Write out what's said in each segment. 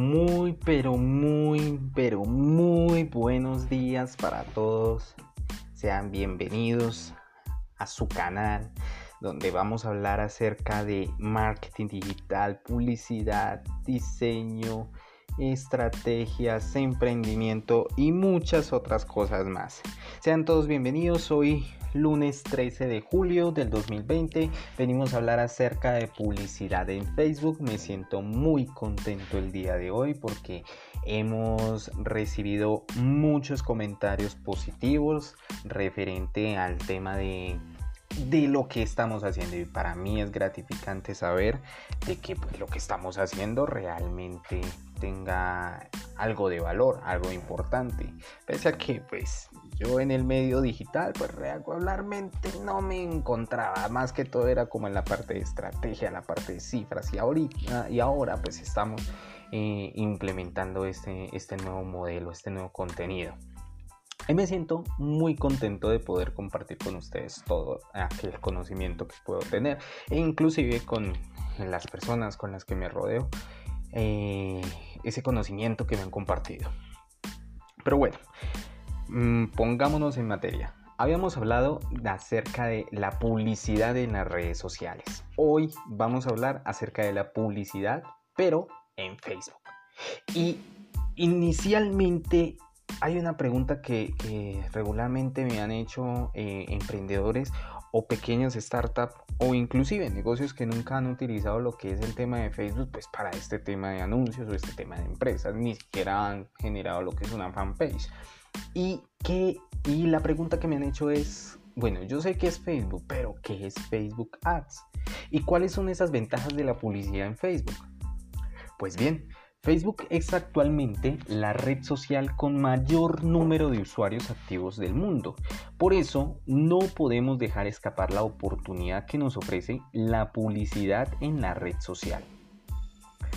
Muy, pero muy, pero muy buenos días para todos. Sean bienvenidos a su canal donde vamos a hablar acerca de marketing digital, publicidad, diseño, estrategias, emprendimiento y muchas otras cosas más. Sean todos bienvenidos. Hoy lunes 13 de julio del 2020. Venimos a hablar acerca de publicidad en Facebook. Me siento muy contento el día de hoy porque hemos recibido muchos comentarios positivos referente al tema de de lo que estamos haciendo y para mí es gratificante saber de que pues, lo que estamos haciendo realmente tenga algo de valor, algo importante. Pese a que pues yo en el medio digital pues regularmente no me encontraba, más que todo era como en la parte de estrategia, la parte de cifras y ahorita y ahora pues estamos eh, implementando este, este nuevo modelo, este nuevo contenido. Y me siento muy contento de poder compartir con ustedes todo aquel conocimiento que puedo tener e inclusive con las personas con las que me rodeo eh, ese conocimiento que me han compartido. Pero bueno, mm, pongámonos en materia. Habíamos hablado acerca de la publicidad en las redes sociales. Hoy vamos a hablar acerca de la publicidad, pero en Facebook. Y inicialmente hay una pregunta que, regularmente me han hecho eh, emprendedores o pequeñas startups o inclusive negocios que nunca han utilizado lo que es el tema de Facebook pues para este tema de anuncios o este tema de empresas ni siquiera han generado lo que es una fanpage y que y la pregunta que me han hecho es bueno yo sé que es Facebook pero qué es Facebook Ads y cuáles son esas ventajas de la publicidad en Facebook pues bien Facebook es actualmente la red social con mayor número de usuarios activos del mundo. Por eso no podemos dejar escapar la oportunidad que nos ofrece la publicidad en la red social.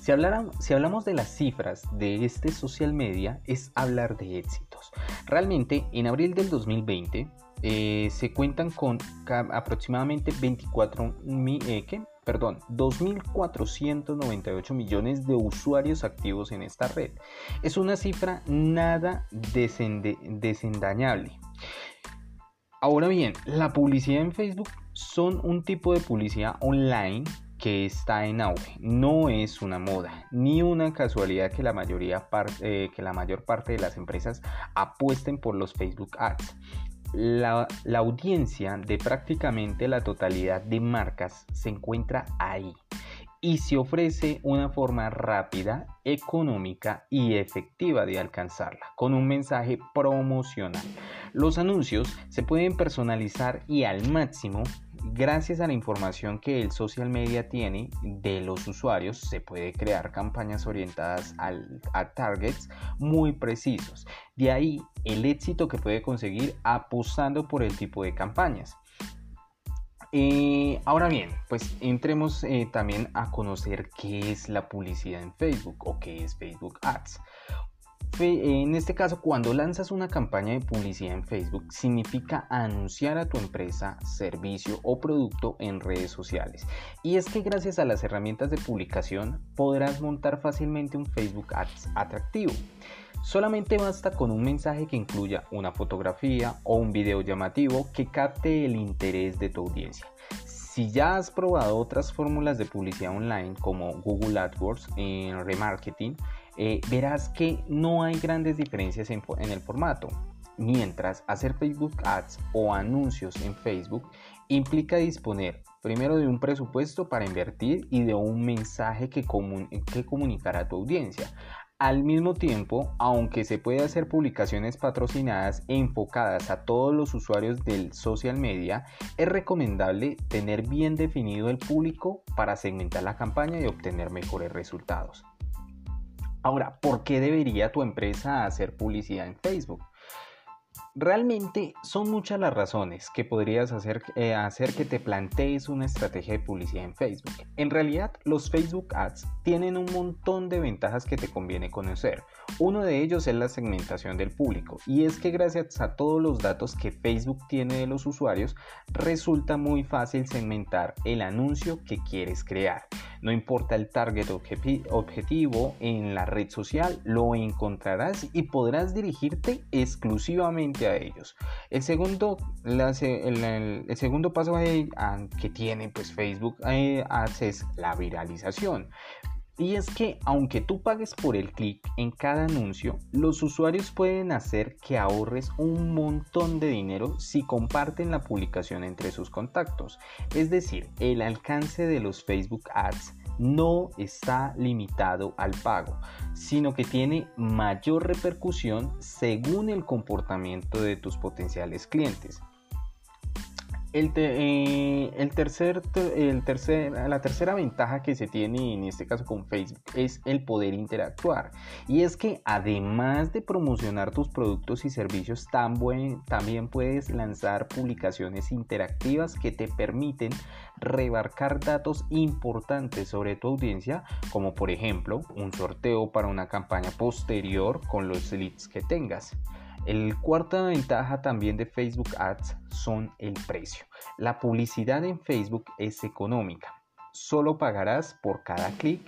Si, hablamos de las cifras de este social media es hablar de éxitos. Realmente en abril del 2020 eh, se cuentan con aproximadamente 24 mil, eh, perdón, 2.498 millones de usuarios activos en esta red. Es una cifra nada desendañable. Ahora bien, la publicidad en Facebook son un tipo de publicidad online que está en auge. No es una moda, ni una casualidad que la, mayoría eh, que la mayor parte de las empresas apuesten por los Facebook Ads la, audiencia de prácticamente la totalidad de marcas se encuentra ahí y se ofrece una forma rápida, económica y efectiva de alcanzarla con un mensaje promocional. Los anuncios se pueden personalizar y al máximo Gracias a la información que el social media tiene de los usuarios, se puede crear campañas orientadas a targets muy precisos. De ahí el éxito que puede conseguir apostando por el tipo de campañas. Eh, ahora bien, pues entremos eh, también a conocer qué es la publicidad en Facebook o qué es Facebook Ads. En este caso, cuando lanzas una campaña de publicidad en Facebook, significa anunciar a tu empresa, servicio o producto en redes sociales. Y es que gracias a las herramientas de publicación podrás montar fácilmente un Facebook Ads atractivo. Solamente basta con un mensaje que incluya una fotografía o un video llamativo que capte el interés de tu audiencia. Si ya has probado otras fórmulas de publicidad online como Google AdWords en remarketing, eh, verás que no hay grandes diferencias en, el formato. Mientras hacer Facebook Ads o anuncios en Facebook implica disponer primero de un presupuesto para invertir y de un mensaje que, que comunicar a tu audiencia. Al mismo tiempo, aunque se puede hacer publicaciones patrocinadas enfocadas a todos los usuarios del social media, es recomendable tener bien definido el público para segmentar la campaña y obtener mejores resultados. Ahora, ¿por qué debería tu empresa hacer publicidad en Facebook? Realmente son muchas las razones que podrías hacer, eh, hacer que te plantees una estrategia de publicidad en Facebook. En realidad, los Facebook Ads tienen un montón de ventajas que te conviene conocer. Uno de ellos es la segmentación del público y es que gracias a todos los datos que Facebook tiene de los usuarios, resulta muy fácil segmentar el anuncio que quieres crear. No importa el target objetivo en la red social, lo encontrarás y podrás dirigirte exclusivamente a ellos. El segundo, el, segundo paso que tiene pues, Facebook eh, es la viralización. Y es que aunque tú pagues por el clic en cada anuncio, los usuarios pueden hacer que ahorres un montón de dinero si comparten la publicación entre sus contactos. Es decir, el alcance de los Facebook Ads no está limitado al pago, sino que tiene mayor repercusión según el comportamiento de tus potenciales clientes. El, eh, el tercer, la tercera ventaja que se tiene en este caso con Facebook es el poder interactuar. Y es que además de promocionar tus productos y servicios, también puedes lanzar publicaciones interactivas que te permiten rebarcar datos importantes sobre tu audiencia, como por ejemplo un sorteo para una campaña posterior con los leads que tengas. El cuarta ventaja también de Facebook Ads son el precio. La publicidad en Facebook es económica. Solo pagarás por cada clic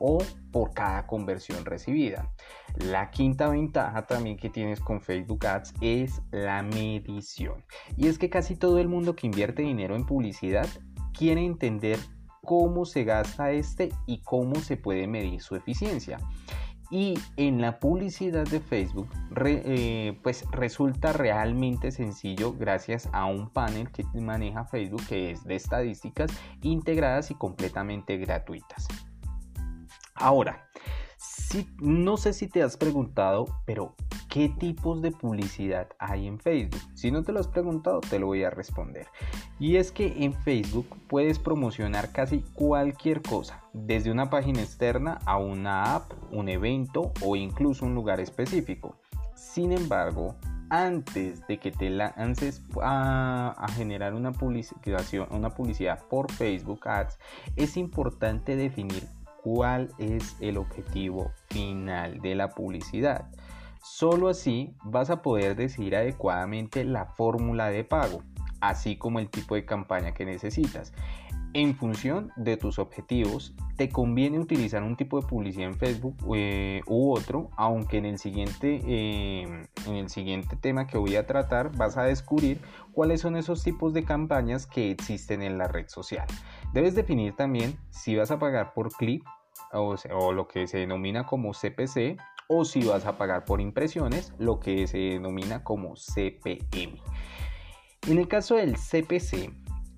o por cada conversión recibida. La quinta ventaja también que tienes con Facebook Ads es la medición. Y es que casi todo el mundo que invierte dinero en publicidad quiere entender cómo se gasta este y cómo se puede medir su eficiencia y en la publicidad de Facebook eh, pues resulta realmente sencillo gracias a un panel que maneja Facebook que es de estadísticas integradas y completamente gratuitas. Ahora, si, no sé si te has preguntado, pero ¿qué tipos de publicidad hay en Facebook? Si no te lo has preguntado, te lo voy a responder. Y es que en Facebook puedes promocionar casi cualquier cosa, desde una página externa a una app, un evento o incluso un lugar específico. Sin embargo, antes de que te lances a, generar una una publicidad por Facebook Ads, es importante definir cuál es el objetivo final de la publicidad. Solo así vas a poder decidir adecuadamente la fórmula de pago, así como el tipo de campaña que necesitas. En función de tus objetivos, te conviene utilizar un tipo de publicidad en Facebook eh, u otro, aunque en el, siguiente, eh, en el siguiente tema que voy a tratar vas a descubrir cuáles son esos tipos de campañas que existen en la red social. Debes definir también si vas a pagar por clic o, lo que se denomina como CPC o si vas a pagar por impresiones, lo que se denomina como CPM. En el caso del CPC,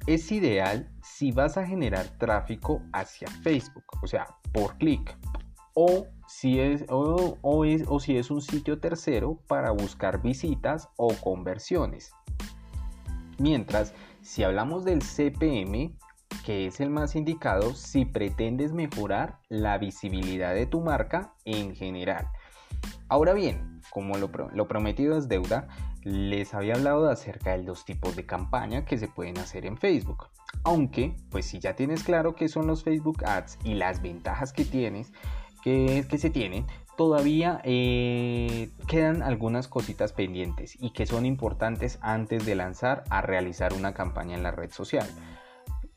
es ideal si vas a generar tráfico hacia Facebook, o sea, por clic, o si es, o, es, o si es un sitio tercero para buscar visitas o conversiones. Mientras, si hablamos del CPM, que es el más indicado si pretendes mejorar la visibilidad de tu marca en general. Ahora bien, como lo, prometido es deuda, les había hablado acerca de los tipos de campaña que se pueden hacer en Facebook. Aunque, pues si ya tienes claro qué son los Facebook Ads y las ventajas que tienes, que, que se tienen, todavía eh, quedan algunas cositas pendientes y que son importantes antes de lanzar a realizar una campaña en la red social.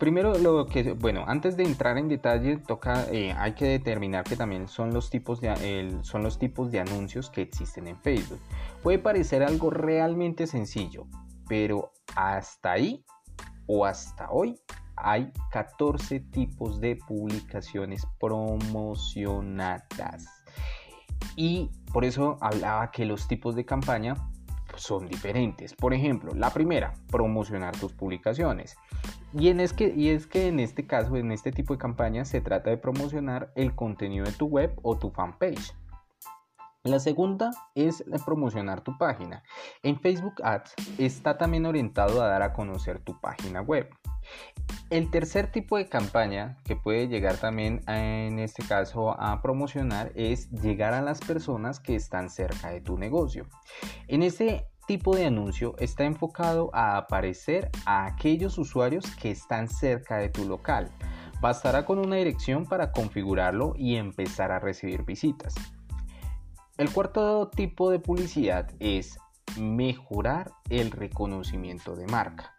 Primero, lo que, bueno, antes de entrar en detalle, toca, eh, hay que determinar que también son los, tipos de, son los tipos de anuncios que existen en Facebook. Puede parecer algo realmente sencillo, pero hasta ahí o hasta hoy hay 14 tipos de publicaciones promocionadas. Y por eso hablaba que los tipos de campaña son diferentes. Por ejemplo, la primera, promocionar tus publicaciones. Y, en es que, y es que en este caso, en este tipo de campañas, se trata de promocionar el contenido de tu web o tu fanpage. La segunda es promocionar tu página. En Facebook Ads está también orientado a dar a conocer tu página web. El tercer tipo de campaña que puede llegar también en este caso a promocionar es llegar a las personas que están cerca de tu negocio. En este tipo de anuncio está enfocado a aparecer a aquellos usuarios que están cerca de tu local. Bastará con una dirección para configurarlo y empezar a recibir visitas. El cuarto tipo de publicidad es mejorar el reconocimiento de marca.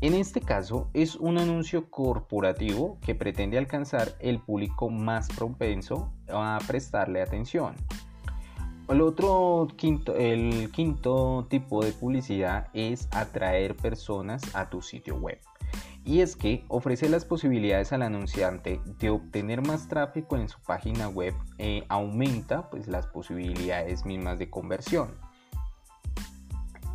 En este caso es un anuncio corporativo que pretende alcanzar el público más propenso a prestarle atención. El otro quinto, el quinto tipo de publicidad es atraer personas a tu sitio web. Y es que ofrece las posibilidades al anunciante de obtener más tráfico en su página web e aumenta pues, las posibilidades mismas de conversión.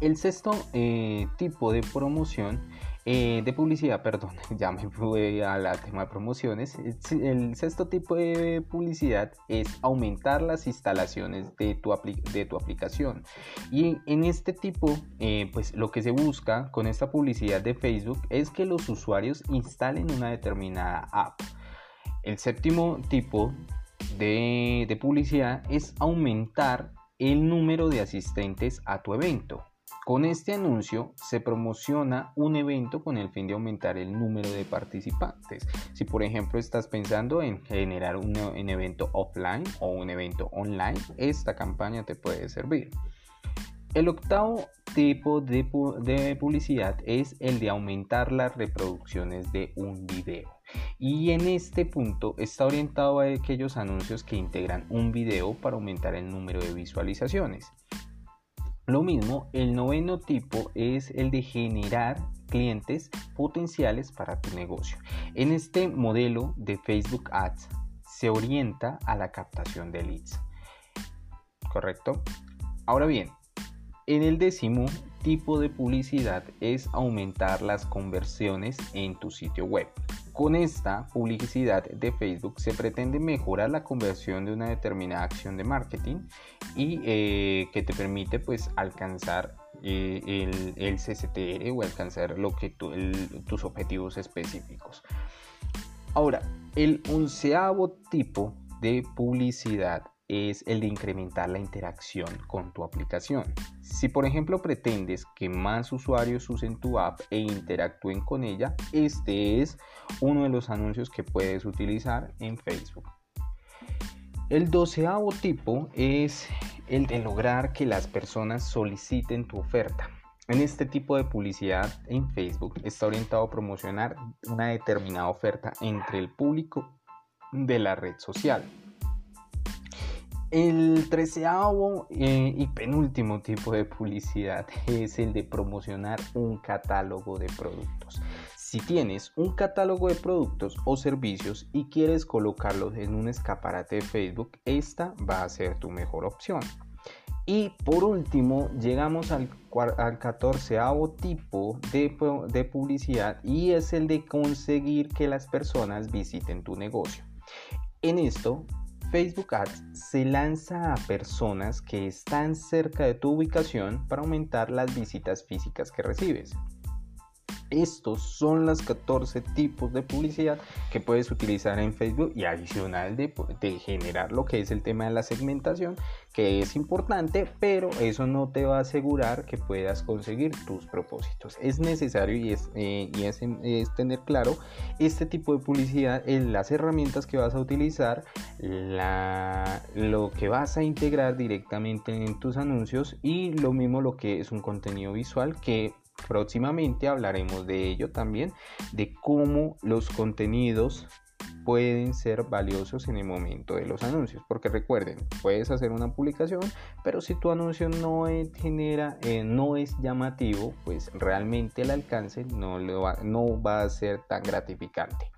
El sexto eh, tipo de promoción eh, de publicidad, perdón, ya me fui al tema de promociones. El sexto tipo de publicidad es aumentar las instalaciones de tu, de tu aplicación. Y en este tipo, eh, pues lo que se busca con esta publicidad de Facebook es que los usuarios instalen una determinada app. El séptimo tipo de, de publicidad es aumentar el número de asistentes a tu evento. Con este anuncio se promociona un evento con el fin de aumentar el número de participantes. Si por ejemplo estás pensando en generar un, evento offline o un evento online, esta campaña te puede servir. El octavo tipo de, publicidad es el de aumentar las reproducciones de un video. Y en este punto está orientado a aquellos anuncios que integran un video para aumentar el número de visualizaciones. Lo mismo, el noveno tipo es el de generar clientes potenciales para tu negocio. En este modelo de Facebook Ads se orienta a la captación de leads. ¿Correcto? Ahora bien, en el décimo tipo de publicidad es aumentar las conversiones en tu sitio web. Con esta publicidad de Facebook se pretende mejorar la conversión de una determinada acción de marketing y eh, que te permite pues alcanzar eh, el, CCTR o alcanzar lo que tus objetivos específicos. Ahora, el onceavo tipo de publicidad es el de incrementar la interacción con tu aplicación. Si por ejemplo pretendes que más usuarios usen tu app e interactúen con ella, este es uno de los anuncios que puedes utilizar en Facebook. El doceavo tipo es el de lograr que las personas soliciten tu oferta. En este tipo de publicidad en Facebook está orientado a promocionar una determinada oferta entre el público de la red social. El treceavo eh, y penúltimo tipo de publicidad es el de promocionar un catálogo de productos. Si tienes un catálogo de productos o servicios y quieres colocarlos en un escaparate de Facebook, esta va a ser tu mejor opción. Y por último, llegamos al, al catorceavo tipo de, de publicidad y es el de conseguir que las personas visiten tu negocio. En esto Facebook Ads se lanza a personas que están cerca de tu ubicación para aumentar las visitas físicas que recibes. Estos son los 14 tipos de publicidad que puedes utilizar en Facebook y adicional de, generar lo que es el tema de la segmentación, que es importante, pero eso no te va a asegurar que puedas conseguir tus propósitos. Es necesario y es, eh, es, tener claro este tipo de publicidad, en las herramientas que vas a utilizar, lo que vas a integrar directamente en tus anuncios y lo mismo lo que es un contenido visual que Próximamente hablaremos de ello también, de cómo los contenidos pueden ser valiosos en el momento de los anuncios. Porque recuerden, puedes hacer una publicación, pero si tu anuncio no genera, eh, no es llamativo, pues realmente el alcance no, no va a ser tan gratificante.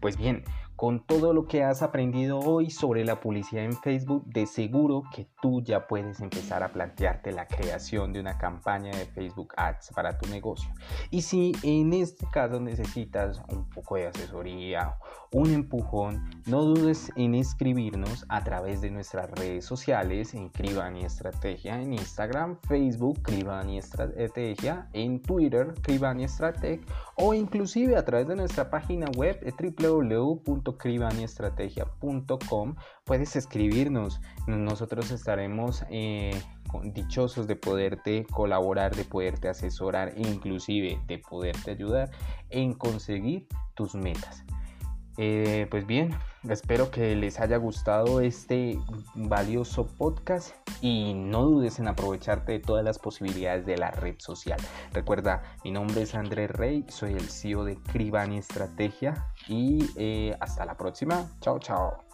Pues bien, con todo lo que has aprendido hoy sobre la publicidad en Facebook, de seguro que tú ya puedes empezar a plantearte la creación de una campaña de Facebook Ads para tu negocio. Y si en este caso necesitas un poco de asesoría, un empujón, no dudes en escribirnos a través de nuestras redes sociales en Cribani Estrategia en Instagram, Facebook Cribani Estrategia, en Twitter Cribani Estrateg o inclusive a través de nuestra página web www cribanistrategia.com puedes escribirnos. Nosotros estaremos eh, dichosos de poderte colaborar, de poderte asesorar inclusive de poderte ayudar en conseguir tus metas. Eh, pues bien, espero que les haya gustado este valioso podcast y no dudes en aprovecharte de todas las posibilidades de la red social. Recuerda, mi nombre es Andrés Rey, soy el CEO de Cribani Estrategia y eh, hasta la próxima. Chao, chao.